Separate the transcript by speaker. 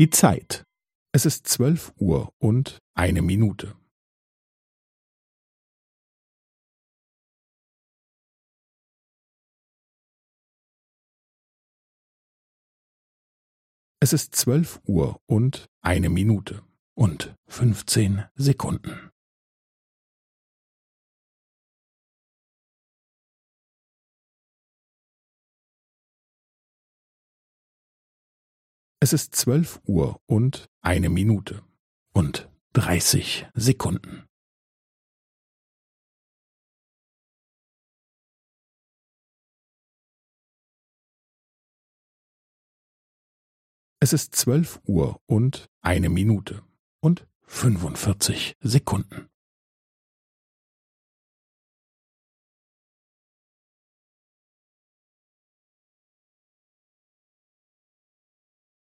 Speaker 1: Die Zeit. Es ist zwölf Uhr und eine Minute. Es ist zwölf Uhr und eine Minute und fünfzehn Sekunden. Es ist zwölf Uhr und eine Minute und dreißig Sekunden. Es ist zwölf Uhr und eine Minute und fünfundvierzig Sekunden.